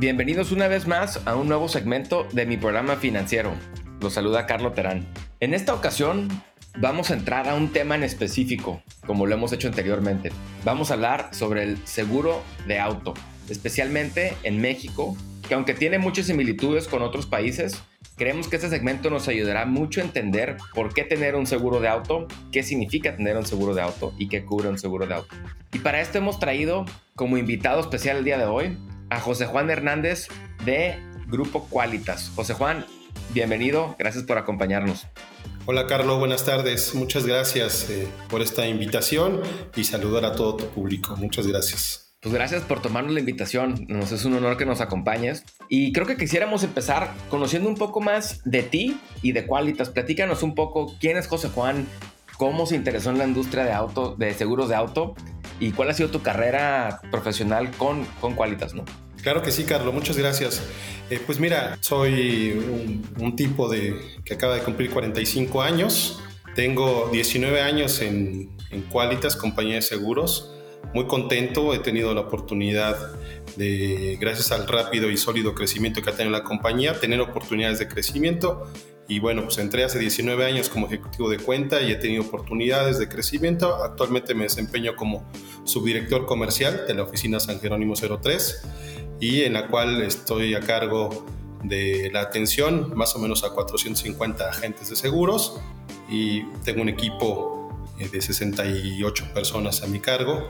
Bienvenidos una vez más a un nuevo segmento de mi programa financiero. Los saluda Carlo Terán. En esta ocasión vamos a entrar a un tema en específico, como lo hemos hecho anteriormente. Vamos a hablar sobre el seguro de auto, especialmente en México, que aunque tiene muchas similitudes con otros países, creemos que este segmento nos ayudará mucho a entender por qué tener un seguro de auto, qué significa tener un seguro de auto y qué cubre un seguro de auto. Y para esto hemos traído como invitado especial el día de hoy a José Juan Hernández de Grupo Qualitas. José Juan, bienvenido, gracias por acompañarnos. Hola Carlos, buenas tardes. Muchas gracias eh, por esta invitación y saludar a todo tu público. Muchas gracias. Pues gracias por tomarnos la invitación. Nos es un honor que nos acompañes. Y creo que quisiéramos empezar conociendo un poco más de ti y de Qualitas. Platícanos un poco quién es José Juan, cómo se interesó en la industria de auto, de seguros de auto y cuál ha sido tu carrera profesional con, con Qualitas, ¿no? Claro que sí, Carlos, muchas gracias. Eh, pues mira, soy un, tipo de, que acaba de cumplir 45 años. Tengo 19 años en, en Qualitas, compañía de seguros. Muy contento, he tenido la oportunidad de, gracias al rápido y sólido crecimiento que ha tenido la compañía, tener oportunidades de crecimiento y bueno, pues entré hace 19 años como ejecutivo de cuenta y he tenido oportunidades de crecimiento. Actualmente me desempeño como subdirector comercial de la oficina San Jerónimo 03 y en la cual estoy a cargo de la atención más o menos a 450 agentes de seguros y tengo un equipo eh, de 68 personas a mi cargo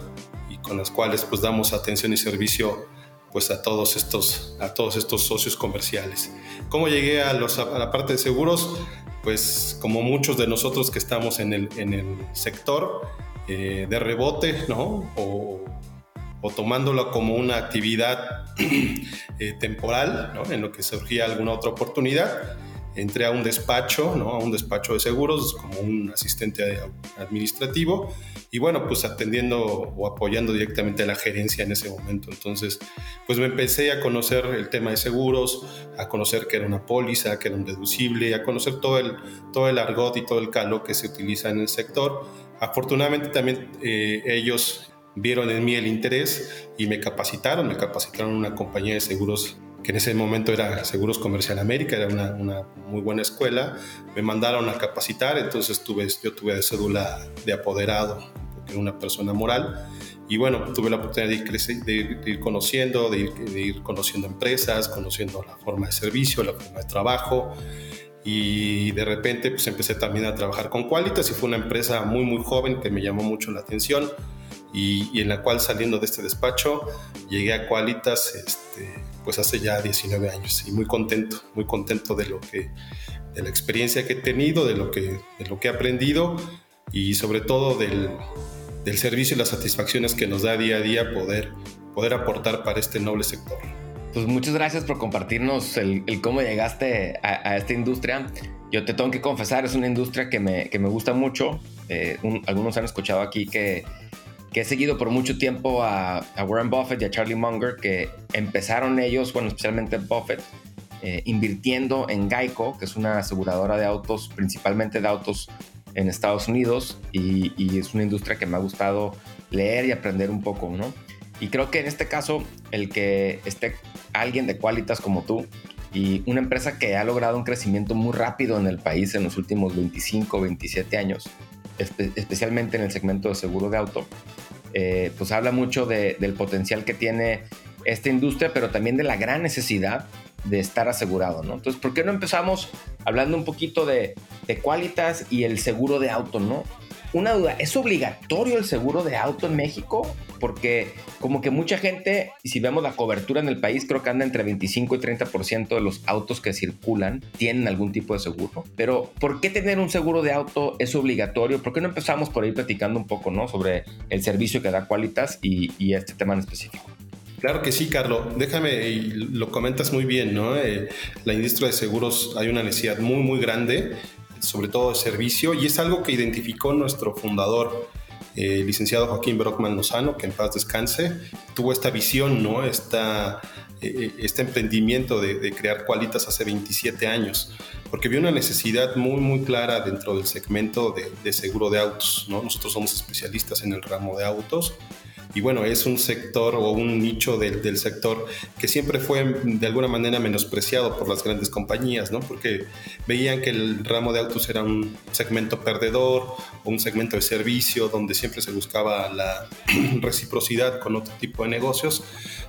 y con las cuales pues damos atención y servicio pues a todos estos, a todos estos socios comerciales. ¿Cómo llegué a, los, a la parte de seguros? Pues como muchos de nosotros que estamos en el, en el sector eh, de rebote, ¿no? O, o, tomándolo como una actividad eh, temporal, ¿no? En lo que surgía alguna otra oportunidad entré a un despacho, ¿no? a un despacho de seguros como un asistente administrativo y bueno, pues atendiendo o apoyando directamente a la gerencia en ese momento. Entonces, pues me empecé a conocer el tema de seguros, a conocer que era una póliza, que era un deducible, a conocer todo el, todo el argot y todo el calo que se utiliza en el sector. Afortunadamente también eh, ellos vieron en mí el interés y me capacitaron, me capacitaron en una compañía de seguros que en ese momento era Seguros Comercial América, era una, una, muy buena escuela, me mandaron a capacitar, entonces tuve, yo tuve de cédula de apoderado, porque era una persona moral, y bueno, tuve la oportunidad de ir, crecer, de ir, conociendo, de ir, de ir, conociendo empresas, conociendo la forma de servicio, la forma de trabajo, y de repente pues empecé también a trabajar con Qualitas y fue una empresa muy muy joven que me llamó mucho la atención y, y en la cual saliendo de este despacho llegué a Qualitas este, pues hace ya 19 años y muy contento, muy contento de lo que, de la experiencia que he tenido, de lo que, de lo que he aprendido y sobre todo del, del servicio y las satisfacciones que nos da día a día poder, poder aportar para este noble sector. Pues muchas gracias por compartirnos el, el cómo llegaste a, a, esta industria. Yo te tengo que confesar, es una industria que me, que me gusta mucho. Eh, un, algunos han escuchado aquí que que he seguido por mucho tiempo a, Warren Buffett y a Charlie Munger, que empezaron ellos, bueno, especialmente Buffett, eh, invirtiendo en Geico, que es una aseguradora de autos, principalmente de autos en Estados Unidos, y, y, es una industria que me ha gustado leer y aprender un poco, ¿no? Y creo que en este caso, el que esté alguien de Qualitas como tú y una empresa que ha logrado un crecimiento muy rápido en el país en los últimos 25, 27 años, espe especialmente en el segmento de seguro de auto, eh, pues habla mucho de, del potencial que tiene esta industria, pero también de la gran necesidad de estar asegurado, ¿no? Entonces, ¿por qué no empezamos hablando un poquito de, de Qualitas y el seguro de auto, ¿no? Una duda, ¿es obligatorio el seguro de auto en México? Porque como que mucha gente, si vemos la cobertura en el país, creo que anda entre 25 y 30% de los autos que circulan tienen algún tipo de seguro. Pero ¿por qué tener un seguro de auto es obligatorio? ¿Por qué no empezamos por ahí platicando un poco, ¿no? Sobre el servicio que da Qualitas y, y este tema en específico. Claro que sí, Carlos. Déjame, y lo comentas muy bien, ¿no? Eh, la industria de seguros hay una necesidad muy, muy grande, sobre todo de servicio, y es algo que identificó nuestro fundador, el licenciado Joaquín Brockman Lozano, que en paz descanse, tuvo esta visión, ¿no? Esta, eh, este emprendimiento de, crear Qualitas hace 27 años, porque vio una necesidad muy, muy clara dentro del segmento de, de seguro de autos, ¿no? Nosotros somos especialistas en el ramo de autos y bueno, es un sector o un nicho del, del, sector que siempre fue de alguna manera menospreciado por las grandes compañías, ¿no? Porque veían que el ramo de autos era un segmento perdedor o un segmento de servicio donde siempre se buscaba la reciprocidad con otro tipo de negocios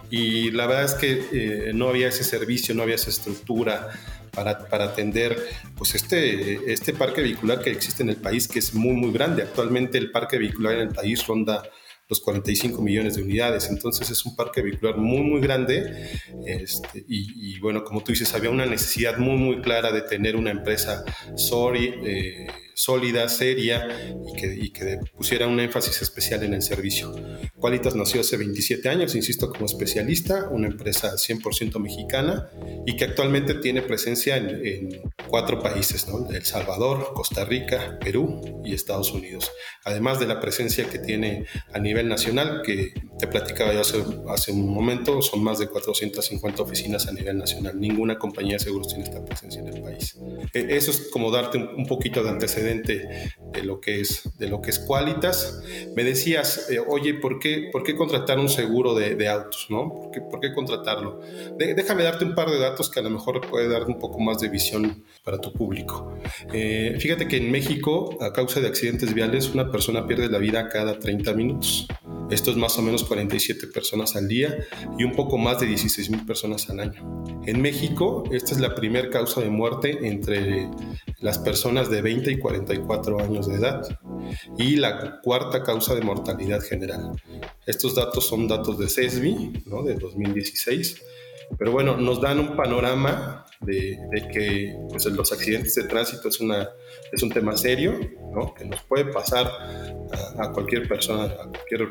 y la verdad es que eh, no había ese servicio, no había esa estructura para, para, atender pues este, este parque vehicular que existe en el país, que es muy, muy grande. Actualmente el parque vehicular en el país ronda los 45 millones de unidades. Entonces es un parque vehicular muy, muy grande. Este, y, bueno, como tú dices, había una necesidad muy, muy clara de tener una empresa eh, sólida, seria y que, y que, pusiera un énfasis especial en el servicio. Qualitas nació hace 27 años, insisto, como especialista, una empresa 100% mexicana y que actualmente tiene presencia en, cuatro países, ¿no? El Salvador, Costa Rica, Perú y Estados Unidos. Además de la presencia que tiene a nivel nacional, que te platicaba yo hace, hace un momento, son más de 450 oficinas a nivel nacional. Ninguna compañía de seguros tiene esta presencia en el país. E, eso es como darte un poquito de antecedentes de lo que es, de lo que es Qualitas. Me decías, eh, oye, ¿por qué, ¿por qué contratar un seguro de, autos? ¿no? ¿Por, qué, ¿Por qué contratarlo? déjame darte un par de datos que a lo mejor puede dar un poco más de visión para tu público. Eh, fíjate que en México, a causa de accidentes viales, una persona pierde la vida cada 30 minutos. Esto es más o menos 47 personas al día y un poco más de 16 mil personas al año. En México, esta es la primera causa de muerte entre las personas de 20 y 44 años de edad y la cuarta causa de mortalidad general. Estos datos son datos de CESBI, ¿no? de 2016, pero bueno, nos dan un panorama de, que pues, los accidentes de tránsito es, una, es un tema serio, ¿no? que nos puede pasar a, a cualquier persona, a cualquier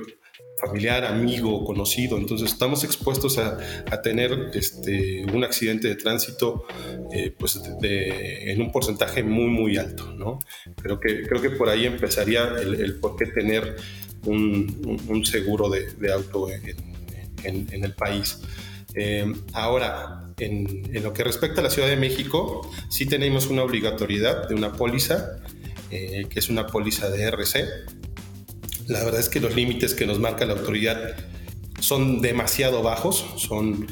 familiar, amigo, conocido. Entonces estamos expuestos a, tener este, un accidente de tránsito eh, pues en un porcentaje muy, muy alto. ¿no? Creo, que, creo que por ahí empezaría el, por qué tener un, seguro de, auto en, el país. Eh, ahora, en, en, lo que respecta a la Ciudad de México, sí tenemos una obligatoriedad de una póliza, eh, que es una póliza de RC, la verdad es que los límites que nos marca la autoridad son demasiado bajos, son,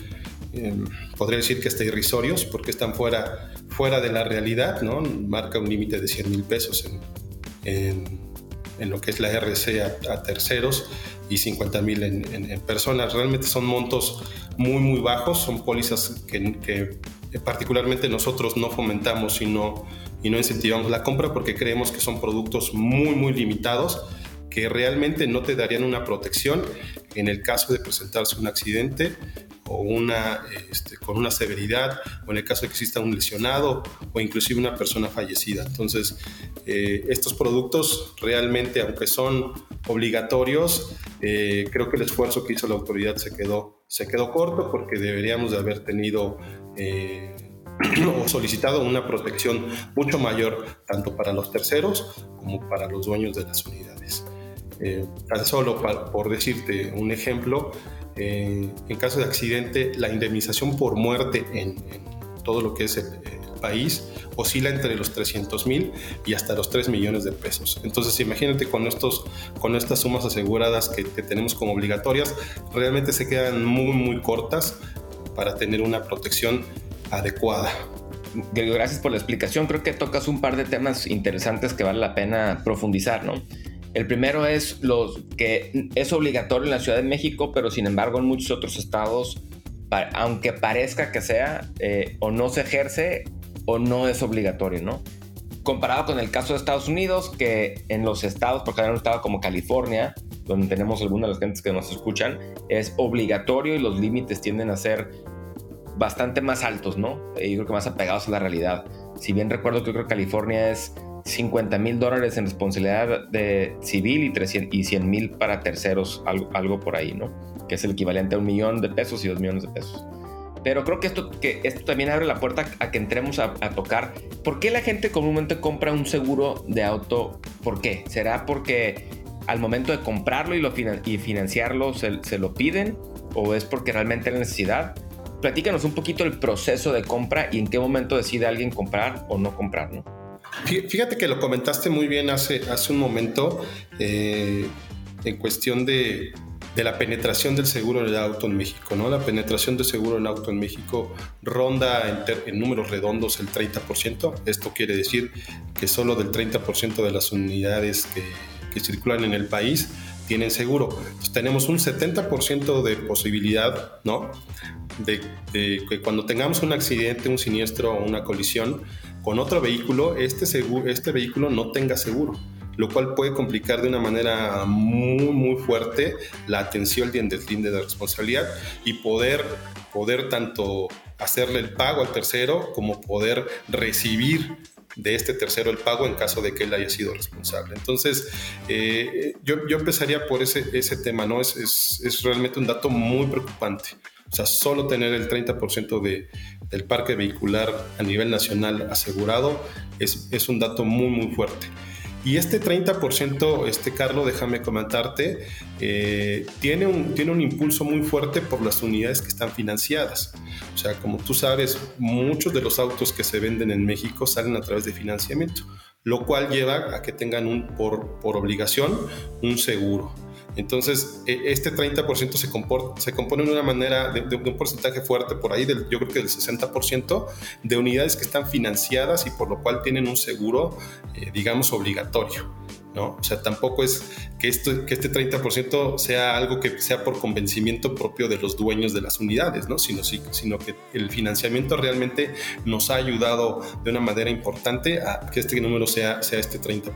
em, podría decir que hasta irrisorios, porque están fuera, fuera de la realidad, ¿no? Marca un límite de 100 mil pesos en, en, lo que es la RC a, terceros y 50 mil en, personas. Realmente son montos muy, muy bajos, son pólizas que, que particularmente nosotros no fomentamos y no, y no incentivamos la compra porque creemos que son productos muy, muy limitados que realmente no te darían una protección en el caso de presentarse un accidente o una, este, con una severidad o en el caso de que exista un lesionado o inclusive una persona fallecida. Entonces, eh, estos productos realmente, aunque son obligatorios, eh, creo que el esfuerzo que hizo la autoridad se quedó, se quedó corto porque deberíamos de haber tenido... Eh, o solicitado una protección mucho mayor tanto para los terceros como para los dueños de las unidades. Eh, tan solo por decirte un ejemplo, eh, en caso de accidente, la indemnización por muerte en, todo lo que es el, país oscila entre los 300 mil y hasta los 3 millones de pesos. Entonces, imagínate con, estos, con estas sumas aseguradas que, que tenemos como obligatorias, realmente se quedan muy, muy cortas para tener una protección adecuada. Gracias por la explicación. Creo que tocas un par de temas interesantes que vale la pena profundizar, ¿no? El primero es los que es obligatorio en la Ciudad de México, pero sin embargo en muchos otros estados, aunque parezca que sea, eh, o no se ejerce o no es obligatorio, ¿no? Comparado con el caso de Estados Unidos, que en los estados, porque hay un estado como California, donde tenemos algunas de las gentes que nos escuchan, es obligatorio y los límites tienden a ser bastante más altos, ¿no? Yo creo que más apegados a la realidad. Si bien recuerdo que creo que California es 50 mil dólares en responsabilidad de civil y, 300, y 100 mil para terceros, algo, algo por ahí, ¿no? que es el equivalente a un millón de pesos y dos millones de pesos. Pero creo que esto, que esto también abre la puerta a que entremos a, tocar. ¿Por qué la gente comúnmente compra un seguro de auto? ¿Por qué? ¿Será porque al momento de comprarlo y, lo y financiarlo se, se, lo piden? ¿O es porque realmente hay necesidad? Platícanos un poquito el proceso de compra y en qué momento decide alguien comprar o no comprar, ¿no? Fíjate que lo comentaste muy bien hace, hace un momento eh, en cuestión de, de la penetración del seguro del auto en México. ¿no? La penetración del seguro en auto en México ronda en, números redondos el 30%. Esto quiere decir que solo del 30% de las unidades que, que, circulan en el país tienen seguro. tenemos un 70% de posibilidad ¿no? de que cuando tengamos un accidente, un siniestro o una colisión con otro vehículo, este, este vehículo no tenga seguro lo cual puede complicar de una manera muy, muy fuerte la atención del linde de responsabilidad y poder, poder tanto hacerle el pago al tercero como poder recibir de este tercero el pago en caso de que él haya sido responsable. Entonces, eh, yo, yo, empezaría por ese, ese tema, ¿no? Es, es, es, realmente un dato muy preocupante. O sea, solo tener el 30% de, del parque vehicular a nivel nacional asegurado es, es un dato muy, muy fuerte. Y este 30%, este Carlos, déjame comentarte, eh, tiene, un, tiene un impulso muy fuerte por las unidades que están financiadas. O sea, como tú sabes, muchos de los autos que se venden en México salen a través de financiamiento, lo cual lleva a que tengan un, por, por obligación un seguro. Entonces, e, este 30% se, se compone de una manera, de, un porcentaje fuerte, por ahí, del, yo creo que del 60%, de unidades que están financiadas y por lo cual tienen un seguro, eh, digamos, obligatorio. ¿no? O sea, tampoco es que, esto, que este 30% sea algo que sea por convencimiento propio de los dueños de las unidades, ¿no? Sino, sino que el financiamiento realmente nos ha ayudado de una manera importante a que este número sea, sea este 30%.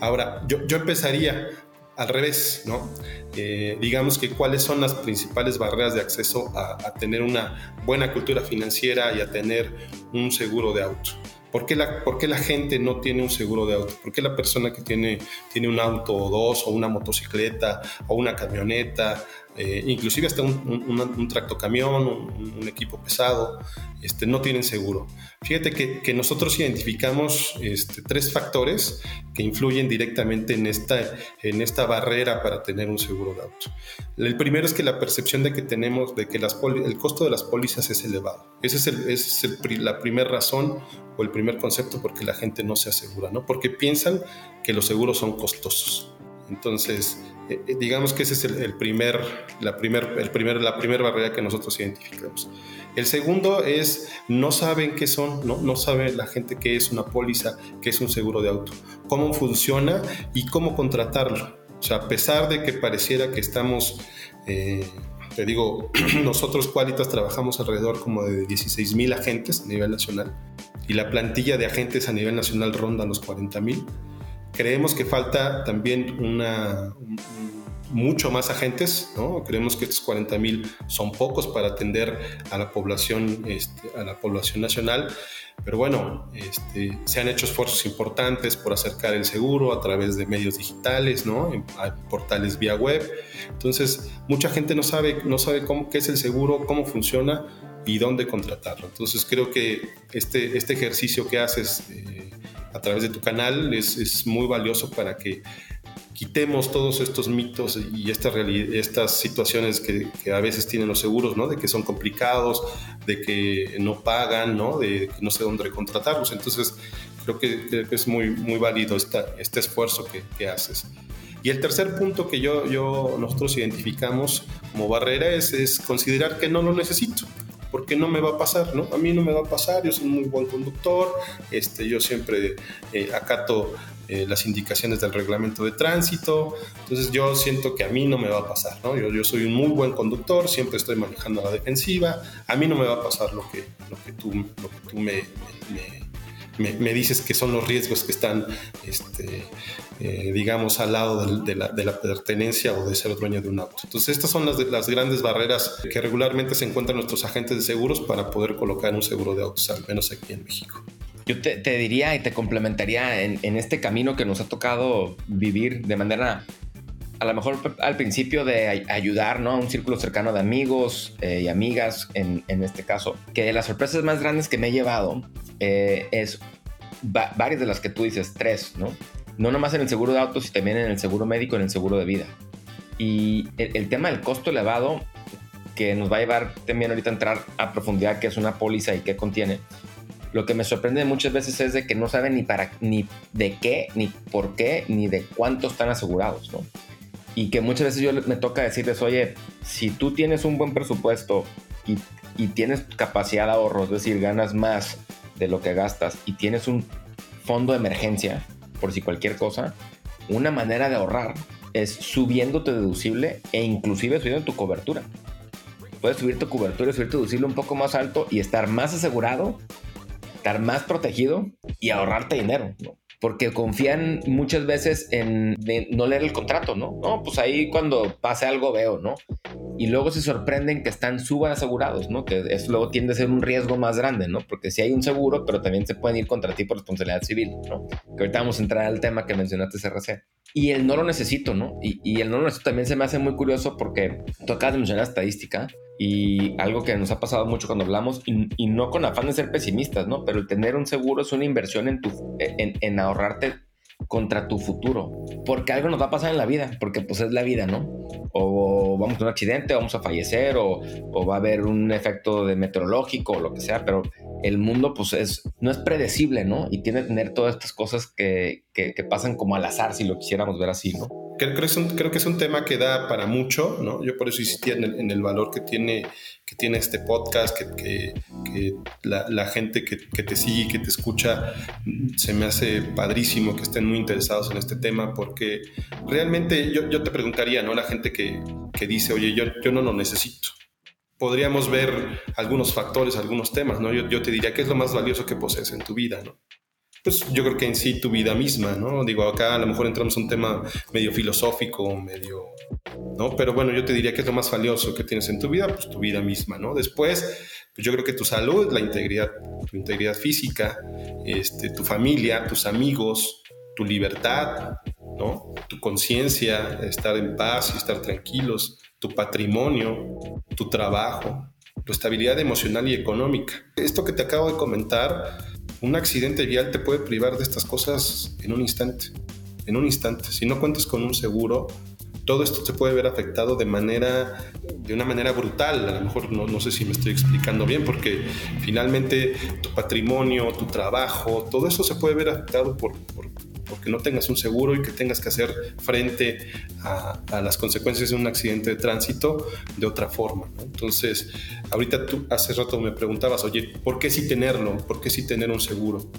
Ahora, yo, yo empezaría al revés, ¿no? Eh, digamos que cuáles son las principales barreras de acceso a, tener una buena cultura financiera y a tener un seguro de auto. ¿Por qué, la, ¿Por qué, la, gente no tiene un seguro de auto? ¿Por qué la persona que tiene, tiene un auto o dos, o una motocicleta, o una camioneta, eh, inclusive hasta un, tractocamión, un, equipo pesado, este, no tienen seguro. Fíjate que, nosotros identificamos este, tres factores que influyen directamente en esta, en esta barrera para tener un seguro de auto. El primero es que la percepción de que tenemos, de que el costo de las pólizas es elevado. Esa es, la primera razón o el primer concepto por qué la gente no se asegura, ¿no? Porque piensan que los seguros son costosos. Entonces, eh, eh, digamos que ese es el, primer, la primera el primer, la primera barrera que nosotros identificamos. El segundo es, no saben qué son, no, no sabe la gente qué es una póliza, qué es un seguro de auto, cómo funciona y cómo contratarlo. O sea, a pesar de que pareciera que estamos, eh, te digo, nosotros Qualitas trabajamos alrededor como de 16 mil agentes a nivel nacional y la plantilla de agentes a nivel nacional ronda los 40 mil Creemos que falta también una, mucho más agentes, ¿no? Creemos que estos 40 mil son pocos para atender a la población, este, a la población nacional, pero bueno, este, se han hecho esfuerzos importantes por acercar el seguro a través de medios digitales, ¿no? En, portales vía web. Entonces, mucha gente no sabe, no sabe cómo, qué es el seguro, cómo funciona y dónde contratarlo. Entonces, creo que este, este ejercicio que haces... Eh, a través de tu canal es, es muy valioso para que quitemos todos estos mitos y estas, estas situaciones que, que, a veces tienen los seguros, ¿no? De que son complicados, de que no pagan, ¿no? De que no sé dónde contratarlos. Entonces, creo que, es muy, muy válido esta, este esfuerzo que, que, haces. Y el tercer punto que yo, yo, nosotros identificamos como barrera es, es considerar que no lo necesito porque no me va a pasar, ¿no? A mí no me va a pasar, yo soy un muy buen conductor, este, yo siempre eh, acato eh, las indicaciones del reglamento de tránsito, entonces yo siento que a mí no me va a pasar, ¿no? Yo, yo soy un muy buen conductor, siempre estoy manejando la defensiva, a mí no me va a pasar lo que, lo que, tú, lo que tú me, dices que son los riesgos que están este, eh, digamos, al lado de, la, pertenencia o de ser dueño de un auto. Entonces, estas son las, las grandes barreras que regularmente se encuentran nuestros agentes de seguros para poder colocar un seguro de autos, al menos aquí en México. Yo te, diría y te complementaría en, este camino que nos ha tocado vivir de manera a lo mejor al principio de ayudar ¿no? a un círculo cercano de amigos eh, y amigas, en, en, este caso, que de las sorpresas más grandes que me he llevado eh, es varias de las que tú dices, tres, ¿no? No nomás en el seguro de autos, sino también en el seguro médico, en el seguro de vida. Y el, tema del costo elevado, que nos va a llevar también ahorita a entrar a profundidad qué es una póliza y qué contiene, lo que me sorprende muchas veces es de que no saben ni para ni de qué, ni por qué, ni de cuánto están asegurados, ¿no? Y que muchas veces yo me toca decirles, oye, si tú tienes un buen presupuesto y, y tienes capacidad de ahorro, es decir, ganas más de lo que gastas y tienes un fondo de emergencia, por si cualquier cosa, una manera de ahorrar es subiendo tu deducible e inclusive subiendo tu cobertura. Puedes subir tu cobertura y subir tu deducible un poco más alto y estar más asegurado, estar más protegido y ahorrarte dinero. ¿no? Porque confían muchas veces en no leer el contrato, ¿no? No, pues ahí cuando pase algo veo, ¿no? Y luego se sorprenden que están asegurados, ¿no? Que eso luego tiende a ser un riesgo más grande, ¿no? Porque si hay un seguro, pero también se pueden ir contra ti por responsabilidad civil, ¿no? Que ahorita vamos a entrar al tema que mencionaste, CRC. Y el no lo necesito, ¿no? Y, y el no lo necesito también se me hace muy curioso porque tú acabas de mencionar estadística y algo que nos ha pasado mucho cuando hablamos, y, no con afán de ser pesimistas, ¿no? Pero tener un seguro es una inversión en, tu, en, ahorrarte contra tu futuro, porque algo nos va a pasar en la vida, porque pues es la vida, ¿no? O vamos a un accidente, vamos a fallecer, o, o, va a haber un efecto de meteorológico, o lo que sea, pero el mundo pues es, no es predecible, ¿no? Y tiene que tener todas estas cosas que, que, que pasan como al azar, si lo quisiéramos ver así, ¿no? Creo, que es un, creo que es un tema que da para mucho, ¿no? Yo por eso insistí en el, en el valor que tiene, que tiene este podcast, que, que, que la, la, gente que, que, te sigue, que te escucha, se me hace padrísimo que estén muy interesados en este tema, porque realmente yo, yo te preguntaría, ¿no? La gente que dice, oye, yo, yo no lo necesito. Podríamos ver algunos factores, algunos temas, ¿no? Yo, yo te diría, ¿qué es lo más valioso que posees en tu vida, ¿no? Pues yo creo que en sí tu vida misma, ¿no? Digo, acá a lo mejor entramos en un tema medio filosófico, medio, ¿no? Pero bueno, yo te diría que es lo más valioso que tienes en tu vida, pues tu vida misma, ¿no? Después, pues yo creo que tu salud, la integridad, tu integridad física, este, tu familia, tus amigos, tu libertad, ¿no? Tu conciencia, estar en paz y estar tranquilos, tu patrimonio, tu trabajo, tu estabilidad emocional y económica. Esto que te acabo de comentar, un accidente vial te puede privar de estas cosas en un instante. En un instante. Si no cuentas con un seguro, todo esto se puede ver afectado de manera de una manera brutal. A lo mejor no, no sé si me estoy explicando bien, porque finalmente tu patrimonio, tu trabajo, todo eso se puede ver afectado por, por porque no tengas un seguro y que tengas que hacer frente a, las consecuencias de un accidente de tránsito de otra forma. Entonces, ahorita tú hace rato me preguntabas, oye, ¿por qué sí tenerlo? ¿Por qué sí tener un seguro?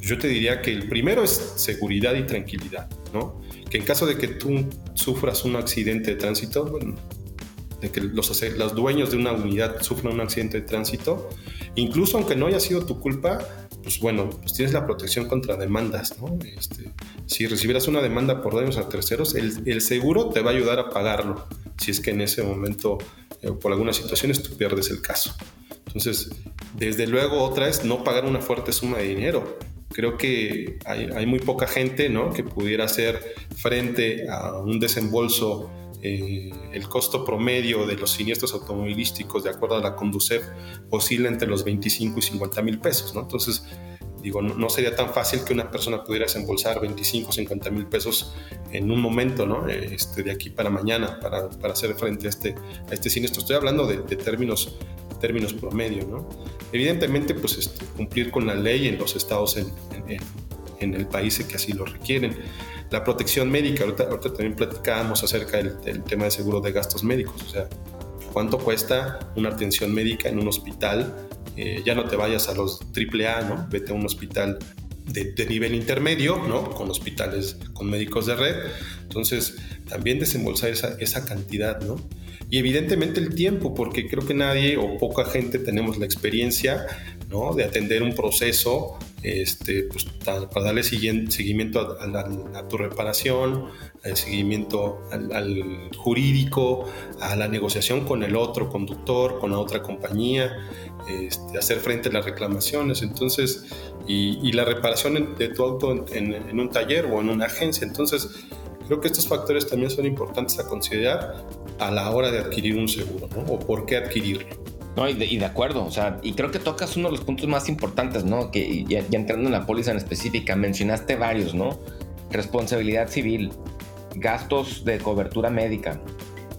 Yo te diría que el primero es seguridad y tranquilidad, ¿no? Que en caso de que tú sufras un accidente de tránsito, bueno, de que los, los dueños de una unidad sufran un accidente de tránsito, incluso aunque no haya sido tu culpa, pues bueno, pues tienes la protección contra demandas, ¿no? Este, si recibieras una demanda por daños a terceros, el, seguro te va a ayudar a pagarlo, si es que en ese momento, eh, por algunas situaciones, tú pierdes el caso. Entonces, desde luego, otra es no pagar una fuerte suma de dinero. Creo que hay, hay muy poca gente, ¿no? Que pudiera hacer frente a un desembolso eh, el costo promedio de los siniestros automovilísticos, de acuerdo a la Conducef, oscila entre los 25 y 50 mil pesos, ¿no? Entonces, digo, no, sería tan fácil que una persona pudiera desembolsar 25 o 50 mil pesos en un momento, ¿no? Este, de aquí para mañana, para, para hacer frente a este, a este siniestro. Estoy hablando de, de términos, términos promedio, ¿no? Evidentemente, pues este, cumplir con la ley en los estados en, en, en el país que así lo requieren la protección médica, ahorita, también platicábamos acerca del, tema de seguro de gastos médicos, o sea, cuánto cuesta una atención médica en un hospital, eh, ya no te vayas a los AAA, ¿no? Vete a un hospital de, nivel intermedio, ¿no? Con hospitales, con médicos de red. Entonces, también desembolsar esa, esa cantidad, ¿no? Y evidentemente el tiempo, porque creo que nadie o poca gente tenemos la experiencia, ¿no? De atender un proceso este, pues, para darle seguimiento a, tu reparación, al seguimiento al, jurídico, a la negociación con el otro conductor, con la otra compañía, este, hacer frente a las reclamaciones, entonces, y, la reparación de tu auto en, un taller o en una agencia. Entonces, Creo que estos factores también son importantes a considerar a la hora de adquirir un seguro, ¿no? O por qué adquirirlo. No, y de, acuerdo, o sea, y creo que tocas uno de los puntos más importantes, ¿no? Que ya, entrando en la póliza en específica, mencionaste varios, ¿no? Responsabilidad civil, gastos de cobertura médica,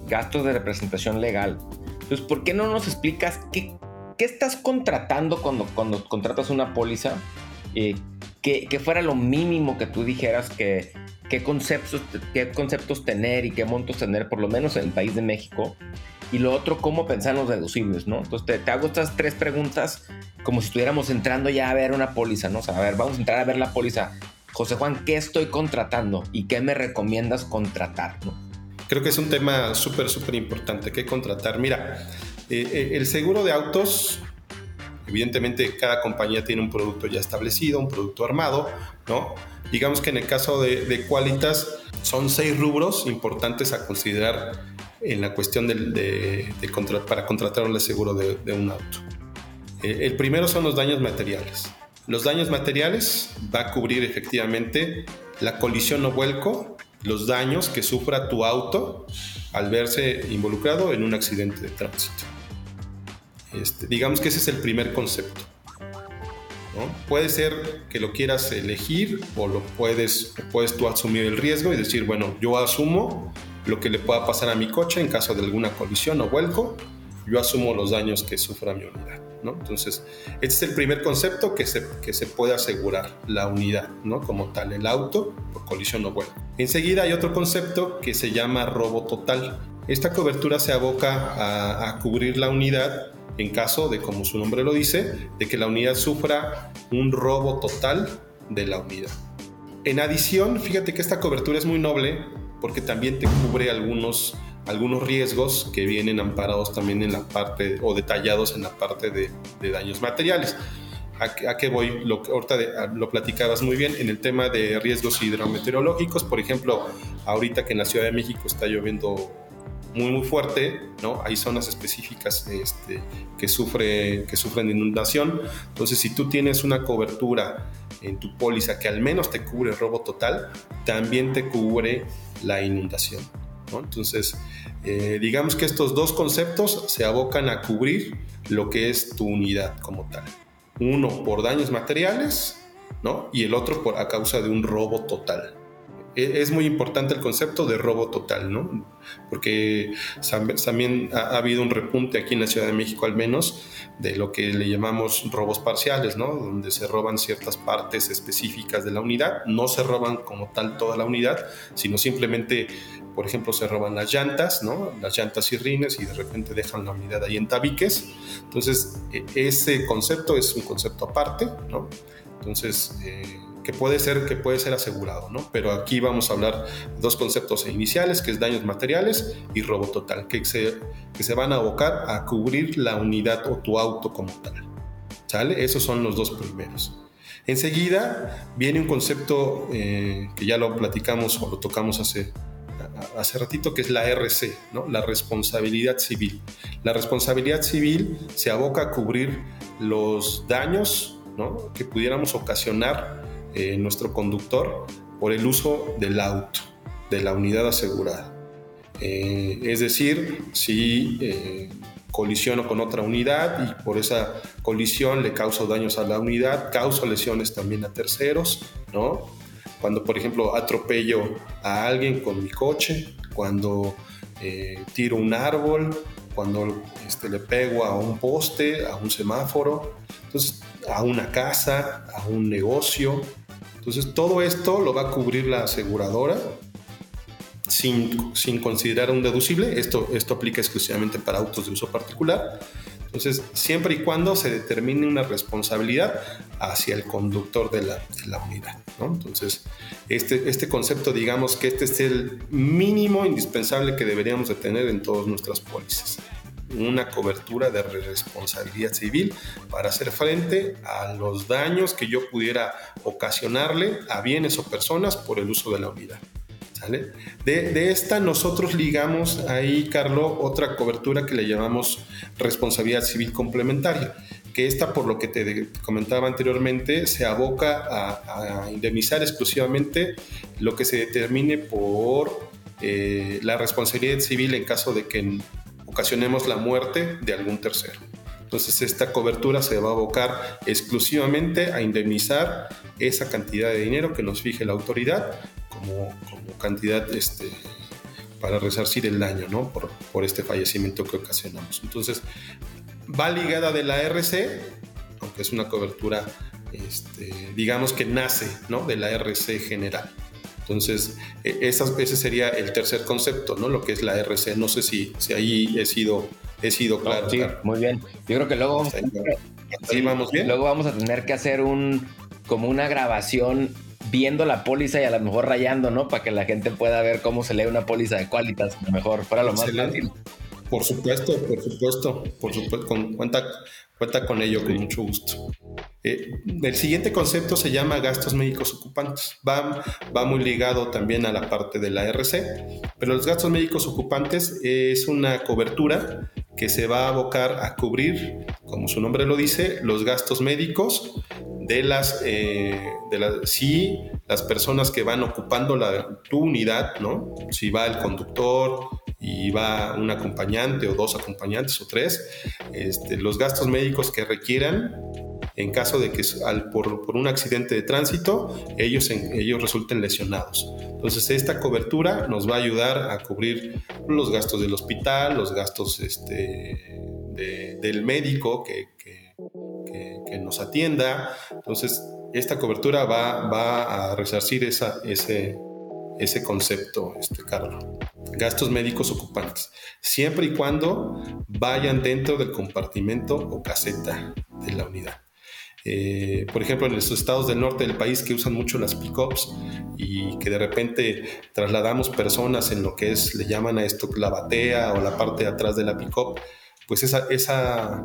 gastos de representación legal. Entonces, ¿por qué no nos explicas qué, qué estás contratando cuando, cuando contratas una póliza? Eh, que, que, fuera lo mínimo que tú dijeras que qué conceptos, qué conceptos tener y qué montos tener, por lo menos en el país de México. Y lo otro, cómo pensar en los deducibles, ¿no? Entonces te, te, hago estas tres preguntas como si estuviéramos entrando ya a ver una póliza, ¿no? O vamos a entrar a ver la póliza. José Juan, ¿qué estoy contratando y qué me recomiendas contratar? ¿no? Creo que es un tema súper, súper importante. ¿Qué contratar? Mira, eh, eh, el seguro de autos, evidentemente cada compañía tiene un producto ya establecido, un producto armado, ¿no? Digamos que en el caso de, de Qualitas son seis rubros importantes a considerar en la cuestión de, de, de contra, para contratar un seguro de, un auto. Eh, el primero son los daños materiales. Los daños materiales va a cubrir efectivamente la colisión o vuelco, los daños que sufra tu auto al verse involucrado en un accidente de tránsito. Este, digamos que ese es el primer concepto. ¿no? Puede ser que lo quieras elegir o lo puedes, puedes tú asumir el riesgo y decir, bueno, yo asumo lo que le pueda pasar a mi coche en caso de alguna colisión o vuelco, yo asumo los daños que sufra mi unidad. Entonces, este es el primer concepto que se, que se puede asegurar, la unidad, ¿no? Como tal, el auto por colisión o vuelco. Enseguida hay otro concepto que se llama robo total. Esta cobertura se aboca a cubrir la unidad en caso de, como su nombre lo dice, de que la unidad sufra un robo total de la unidad. En adición, fíjate que esta cobertura es muy noble porque también te cubre algunos algunos riesgos que vienen amparados también en la parte o detallados en la parte de, daños materiales. ¿A, qué voy? Lo, ahorita lo platicabas muy bien en el tema de riesgos hidrometeorológicos, por ejemplo, ahorita que en la Ciudad de México está lloviendo muy muy fuerte, ¿no? Hay zonas específicas este, que, sufre, que sufren inundación. Entonces, si tú tienes una cobertura en tu póliza que al menos te cubre el robo total, también te cubre la inundación. Entonces, eh, digamos que estos dos conceptos se abocan a cubrir lo que es tu unidad como tal. Uno por daños materiales, ¿no? Y el otro por a causa de un robo total. E, es muy importante el concepto de robo total, ¿no? Porque también ha, habido un repunte aquí en la Ciudad de México al menos de lo que le llamamos robos parciales, ¿no? Donde se roban ciertas partes específicas de la unidad, no se roban como tal toda la unidad, sino simplemente, por ejemplo, se roban las llantas, ¿no? Las llantas y rines y de repente dejan la unidad ahí en tabiques. Entonces, e, ese concepto es un concepto aparte, ¿no? Entonces, eh, que puede ser, que puede ser asegurado, ¿no? Pero aquí vamos a hablar dos conceptos iniciales, que es daños materiales y robo total, que se, que se van a abocar a cubrir la unidad o tu auto como tal. ¿Sale? Esos son los dos primeros. Enseguida viene un concepto eh, que ya lo platicamos o lo tocamos hace, hace ratito, que es la RC, ¿no? la responsabilidad civil. La responsabilidad civil se aboca a cubrir los daños ¿no? que pudiéramos ocasionar eh, nuestro conductor por el uso del auto, de la unidad asegurada. Eh, es decir, si eh, colisiono con otra unidad y por esa colisión le causo daños a la unidad, causo lesiones también a terceros, ¿no? Cuando, por ejemplo, atropello a alguien con mi coche, cuando tiro un árbol, cuando este, le pego a un poste, a un semáforo, entonces a una casa, a un negocio, entonces, todo esto lo va a cubrir la aseguradora sin, sin considerar un deducible. Esto, esto aplica exclusivamente para autos de uso particular. Entonces, siempre y cuando se determine una responsabilidad hacia el conductor de la, de la unidad. ¿no? Entonces, este, este concepto, digamos que este es el mínimo indispensable que deberíamos de tener en todas nuestras pólizas una cobertura de responsabilidad civil para hacer frente a los daños que yo pudiera ocasionarle a bienes o personas por el uso de la unidad. ¿Sale? De, esta nosotros ligamos ahí, Carlos, otra cobertura que le llamamos responsabilidad civil complementaria, que esta, por lo que te comentaba anteriormente, se aboca a, indemnizar exclusivamente lo que se determine por eh, la responsabilidad civil en caso de que ocasionemos la muerte de algún tercero. Entonces esta cobertura se va a abocar exclusivamente a indemnizar esa cantidad de dinero que nos fije la autoridad como, cantidad este, para resarcir el daño ¿no? por, por este fallecimiento que ocasionamos. Entonces va ligada de la RC, aunque es una cobertura, este, digamos que nace ¿no? de la RC general. Entonces, e, ese sería el tercer concepto, ¿no? Lo que es la RC. No sé si, si ahí he sido, he sido claro. sí, muy bien. Yo creo que luego vamos, sí, vamos bien. Luego vamos a tener que hacer un como una grabación viendo la póliza y a lo mejor rayando, ¿no? Para que la gente pueda ver cómo se lee una póliza de Qualitas, a lo mejor fuera lo más fácil. Por supuesto, por supuesto, por supuesto, con, cuenta, cuenta con ello con mucho gusto. Eh, el siguiente concepto se llama gastos médicos ocupantes. Va, va muy ligado también a la parte de la RC, pero los gastos médicos ocupantes es una cobertura que se va a abocar a cubrir, como su nombre lo dice, los gastos médicos de las, eh, de las si las personas que van ocupando la, tu unidad, ¿no? Si va el conductor, y va un acompañante o dos acompañantes o tres, este, los gastos médicos que requieran en caso de que por, por, un accidente de tránsito ellos, ellos resulten lesionados. Entonces esta cobertura nos va a ayudar a cubrir los gastos del hospital, los gastos este, del médico que, que, que, nos atienda. Entonces esta cobertura va, va a resarcir esa, ese, ese concepto, este, Carlos. Gastos médicos ocupantes, siempre y cuando vayan dentro del compartimento o caseta de la unidad. Eh, por ejemplo, en los estados del norte del país que usan mucho las pickups y que de repente trasladamos personas en lo que es, le llaman a esto la batea o la parte de atrás de la pickup, pues esa, esa,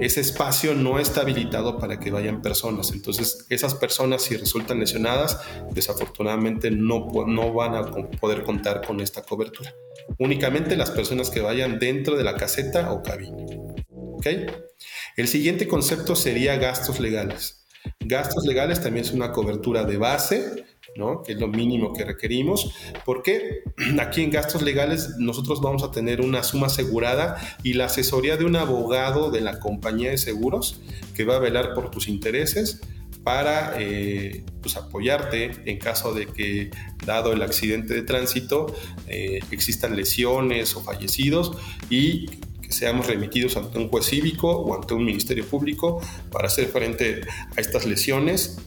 ese espacio no está habilitado para que vayan personas. Entonces, esas personas, si resultan lesionadas, desafortunadamente no, no van a poder contar con esta cobertura. Únicamente las personas que vayan dentro de la caseta o cabina. ¿Ok? El siguiente concepto sería gastos legales. Gastos legales también es una cobertura de base que es lo mínimo que requerimos, porque aquí en gastos legales nosotros vamos a tener una suma asegurada y la asesoría de un abogado de la compañía de seguros que va a velar por tus intereses para eh, pues, apoyarte en caso de que, dado el accidente de tránsito, eh, existan lesiones o fallecidos y que seamos remitidos ante un juez cívico o ante un ministerio público para hacer frente a estas lesiones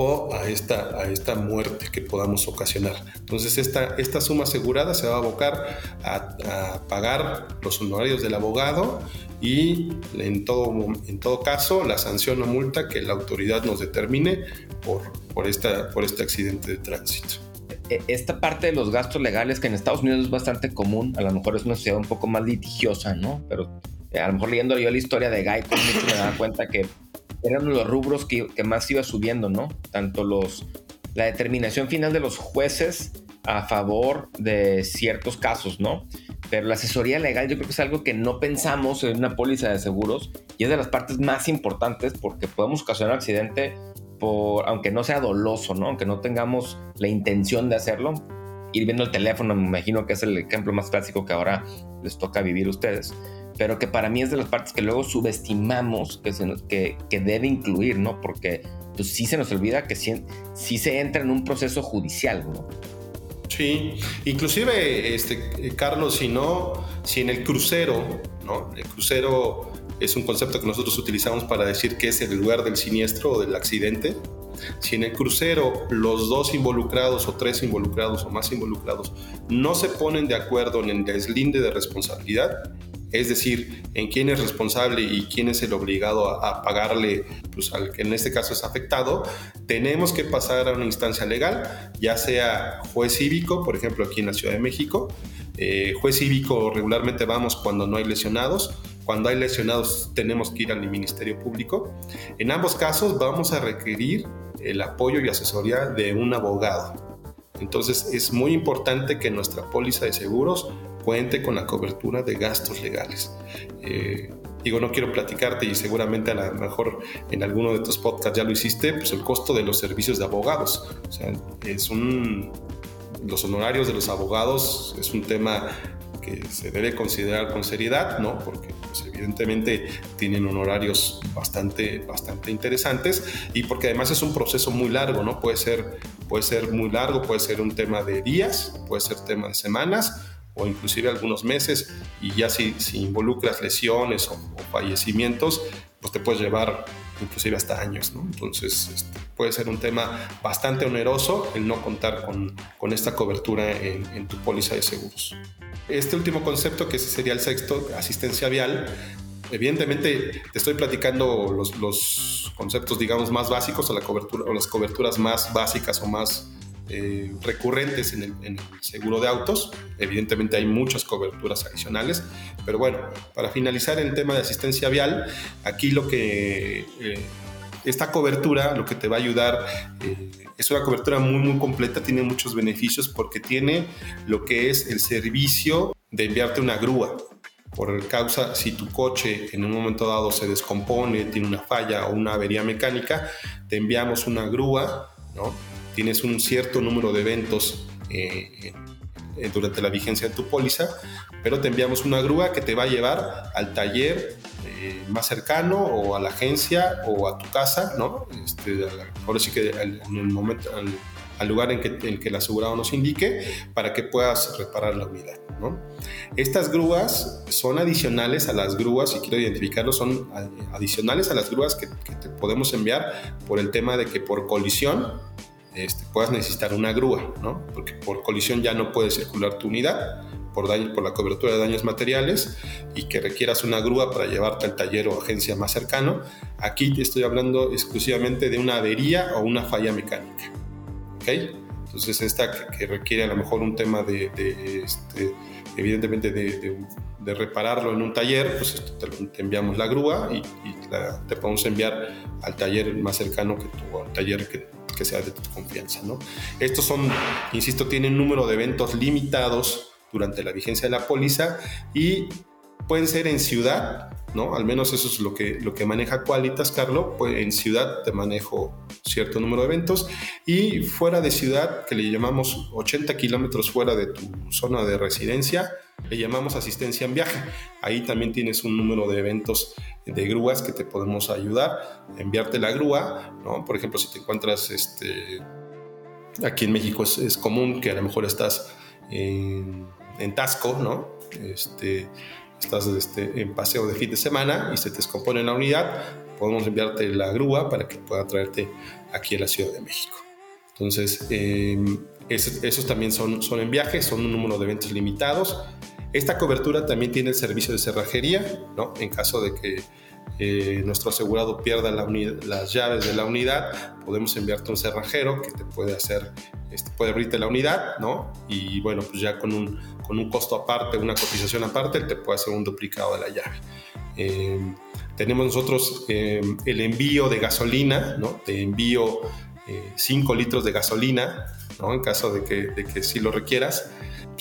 o a esta, a esta muerte que podamos ocasionar. Entonces esta, esta suma asegurada se va a abocar a, pagar los honorarios del abogado y en todo, en todo caso la sanción o multa que la autoridad nos determine por, por, esta, por este accidente de tránsito e, esta parte de los gastos legales que en Estados Unidos es bastante común, a lo mejor es una sociedad un poco más litigiosa, ¿no? Pero eh, a lo mejor leyendo yo la historia de Guy, me da cuenta que eran los rubros que, más iba subiendo, ¿no? Tanto los, la determinación final de los jueces a favor de ciertos casos, ¿no? Pero la asesoría legal yo creo que es algo que no pensamos en una póliza de seguros y es de las partes más importantes porque podemos ocasionar un accidente por, aunque no sea doloso, ¿no? Aunque no tengamos la intención de hacerlo, ir viendo el teléfono, me imagino que es el ejemplo más clásico que ahora les toca vivir a ustedes pero que para mí es de las partes que luego subestimamos que, se que, que, debe incluir, ¿no? Porque pues sí se nos olvida que sí, se entra en un proceso judicial, ¿no? Sí, inclusive, este, Carlos, si no, si en el crucero, ¿no? El crucero es un concepto que nosotros utilizamos para decir que es el lugar del siniestro o del accidente. Si en el crucero los dos involucrados o tres involucrados o más involucrados no se ponen de acuerdo en el deslinde de responsabilidad, es decir, en quién es responsable y quién es el obligado a, pagarle pues, al que en este caso es afectado, tenemos que pasar a una instancia legal, ya sea juez cívico, por ejemplo aquí en la Ciudad de México, eh, juez cívico regularmente vamos cuando no hay lesionados, cuando hay lesionados tenemos que ir al Ministerio Público. En ambos casos vamos a requerir el apoyo y asesoría de un abogado. Entonces es muy importante que nuestra póliza de seguros cuente con la cobertura de gastos legales. Eh, digo, no quiero platicarte y seguramente a lo mejor en alguno de tus podcasts ya lo hiciste, pues el costo de los servicios de abogados. O sea, es un, los honorarios de los abogados es un tema que se debe considerar con seriedad, ¿no? Porque pues, evidentemente tienen honorarios bastante, bastante interesantes y porque además es un proceso muy largo, ¿no? Puede ser, puede ser muy largo, puede ser un tema de días, puede ser tema de semanas o inclusive algunos meses y ya si, si involucras lesiones o, fallecimientos, pues te puedes llevar inclusive hasta años. Entonces este, puede ser un tema bastante oneroso el no contar con, con esta cobertura en, en, tu póliza de seguros. Este último concepto, que sería el sexto, asistencia vial, evidentemente te estoy platicando los, los conceptos, digamos, más básicos o, la cobertura, o las coberturas más básicas o más eh, recurrentes en el, seguro de autos. Evidentemente hay muchas coberturas adicionales, pero bueno, para finalizar el tema de asistencia vial, aquí lo que eh, esta cobertura lo que te va a ayudar eh, es una cobertura muy muy completa, tiene muchos beneficios porque tiene lo que es el servicio de enviarte una grúa por causa si tu coche en un momento dado se descompone, tiene una falla o una avería mecánica, te enviamos una grúa, ¿no? Tienes un cierto número de eventos eh, eh, durante la vigencia de tu póliza, pero te enviamos una grúa que te va a llevar al taller eh, más cercano o a la agencia o a tu casa, ¿no? Este, ahora sí que en el momento, al, lugar en que, en que el asegurado nos indique para que puedas reparar la unidad. ¿no? Estas grúas son adicionales a las grúas, y quiero identificarlo, son adicionales a las grúas que, que te podemos enviar por el tema de que por colisión este, puedas necesitar una grúa, ¿no? Porque por colisión ya no puede circular tu unidad por, daño, por la cobertura de daños materiales y que requieras una grúa para llevarte al taller o agencia más cercano. Aquí te estoy hablando exclusivamente de una avería o una falla mecánica, ¿ok? Entonces esta que, requiere a lo mejor un tema de, este, evidentemente de, repararlo en un taller, pues te, enviamos la grúa y, te podemos enviar al taller más cercano que tu, al taller que que sea de tu confianza. ¿no? Estos son, insisto, tienen número de eventos limitados durante la vigencia de la póliza y pueden ser en ciudad, ¿no? Al menos eso es lo que, lo que maneja Qualitas, Carlos. Pues en ciudad te manejo cierto número de eventos y fuera de ciudad, que le llamamos 80 kilómetros fuera de tu zona de residencia, le llamamos asistencia en viaje. Ahí también tienes un número de eventos de grúas que te podemos ayudar, enviarte la grúa, ¿no? Por ejemplo, si te encuentras este, aquí en México es, común que a lo mejor estás en, en Tasco, ¿no? Este, estás este, en paseo de fin de semana y se te descompone la unidad, podemos enviarte la grúa para que pueda traerte aquí a la Ciudad de México. Entonces, em, esos, también son, son en viaje, son un número de eventos limitados. Esta cobertura también tiene el servicio de cerrajería, ¿no? En caso de que eh, nuestro asegurado pierda las llaves de la unidad, podemos enviarte un cerrajero que te puede hacer, este, puede abrirte la unidad, ¿no? Y bueno, pues ya con un, con un costo aparte, una cotización aparte, él te puede hacer un duplicado de la llave. Eh, tenemos nosotros eh, el envío de gasolina, ¿no? Te envío 5 litros de gasolina, ¿no? En caso de que, de que sí lo requieras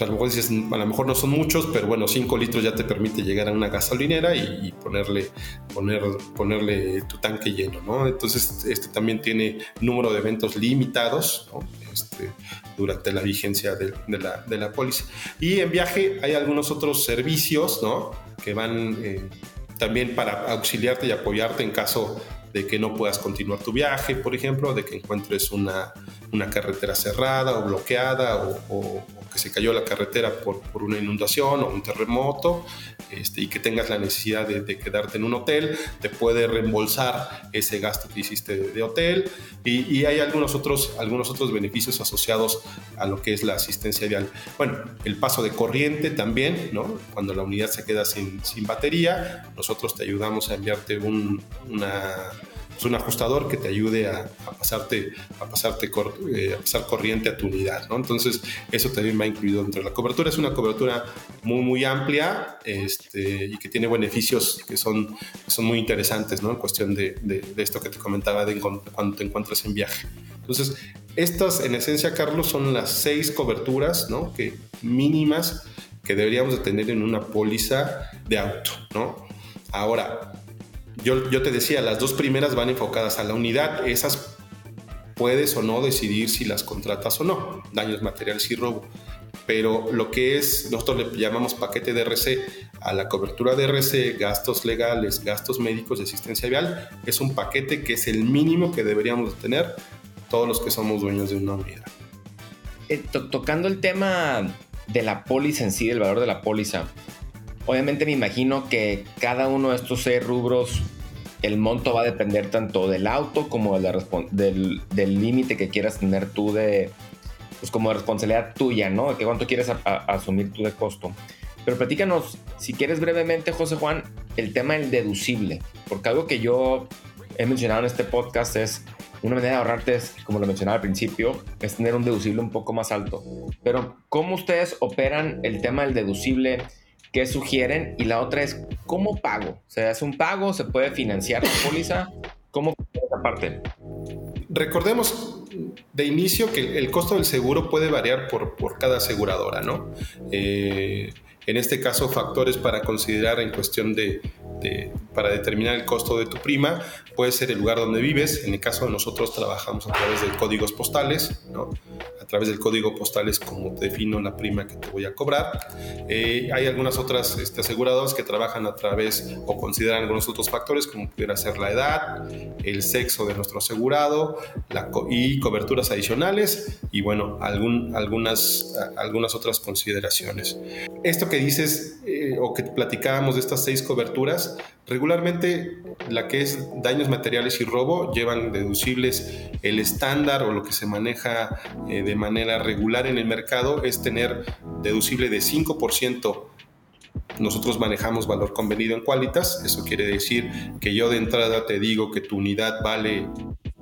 a lo mejor dices, a lo mejor no son muchos, pero bueno, 5 litros ya te permite llegar a una gasolinera y, ponerle, poner, ponerle tu tanque lleno, ¿no? Entonces, este también tiene número de eventos limitados, este, durante la vigencia de, la, de, la, póliza. Y en viaje hay algunos otros servicios, ¿no? Que van eh, también para auxiliarte y apoyarte en caso de que no puedas continuar tu viaje, por ejemplo, de que encuentres una, una carretera cerrada o bloqueada o, que se cayó la carretera por, por, una inundación o un terremoto este, y que tengas la necesidad de, quedarte en un hotel, te puede reembolsar ese gasto que hiciste de, hotel y, y, hay algunos otros, algunos otros beneficios asociados a lo que es la asistencia vial. Bueno, el paso de corriente también, ¿no? Cuando la unidad se queda sin, sin batería, nosotros te ayudamos a enviarte un, una es un ajustador que te ayude a, pasarte, a pasarte eh, a pasar corriente a tu unidad, ¿no? Entonces, eso también va incluido dentro de la cobertura. Es una cobertura muy, muy amplia este, y que tiene beneficios que son, son muy interesantes, ¿no? En cuestión de, de, esto que te comentaba de cuando te encuentras en viaje. Entonces, estas, en esencia, Carlos, son las seis coberturas, ¿no? Que mínimas que deberíamos de tener en una póliza de auto, ¿no? Ahora, yo, yo te decía, las dos primeras van enfocadas a la unidad, esas puedes o no decidir si las contratas o no, daños materiales y robo. Pero lo que es, nosotros le llamamos paquete de RC a la cobertura de RC, gastos legales, gastos médicos de asistencia vial, es un paquete que es el mínimo que deberíamos tener todos los que somos dueños de una unidad. Eh, tocando el tema de la póliza en sí, del valor de la póliza, obviamente me imagino que cada uno de estos seis rubros, el monto va a depender tanto del auto como del límite que quieras tener tú de, pues como responsabilidad tuya, ¿no? De cuánto quieres asumir tú de costo. Pero platícanos, si quieres brevemente, José Juan, el tema del deducible, porque algo que yo he mencionado en este podcast es una manera de ahorrarte, como lo mencionaba al principio, es tener un deducible un poco más alto. Pero, ¿cómo ustedes operan el tema del deducible? ¿Qué sugieren? Y la otra es, ¿cómo pago? ¿Se hace un pago? ¿Se puede financiar la póliza? ¿Cómo esa parte? Recordemos de inicio que el costo del seguro puede variar por, por cada aseguradora, ¿no? Eh, en este caso, factores para considerar en cuestión de, para determinar el costo de tu prima puede ser el lugar donde vives. En el caso de nosotros trabajamos a través de códigos postales, ¿no? A través del código postal es como defino la prima que te voy a cobrar. Eh, hay algunas otras este, aseguradoras que trabajan a través o consideran algunos otros factores como pudiera ser la edad, el sexo de nuestro asegurado la y coberturas adicionales y bueno, algún, algunas, algunas otras consideraciones. Esto que dices eh, o que platicábamos de estas seis coberturas, regularmente la que es daños materiales y robo llevan deducibles el estándar o lo que se maneja eh, de manera regular en el mercado es tener deducible de 5% nosotros manejamos valor convenido en Qualitas, eso quiere decir que yo de entrada te digo que tu unidad vale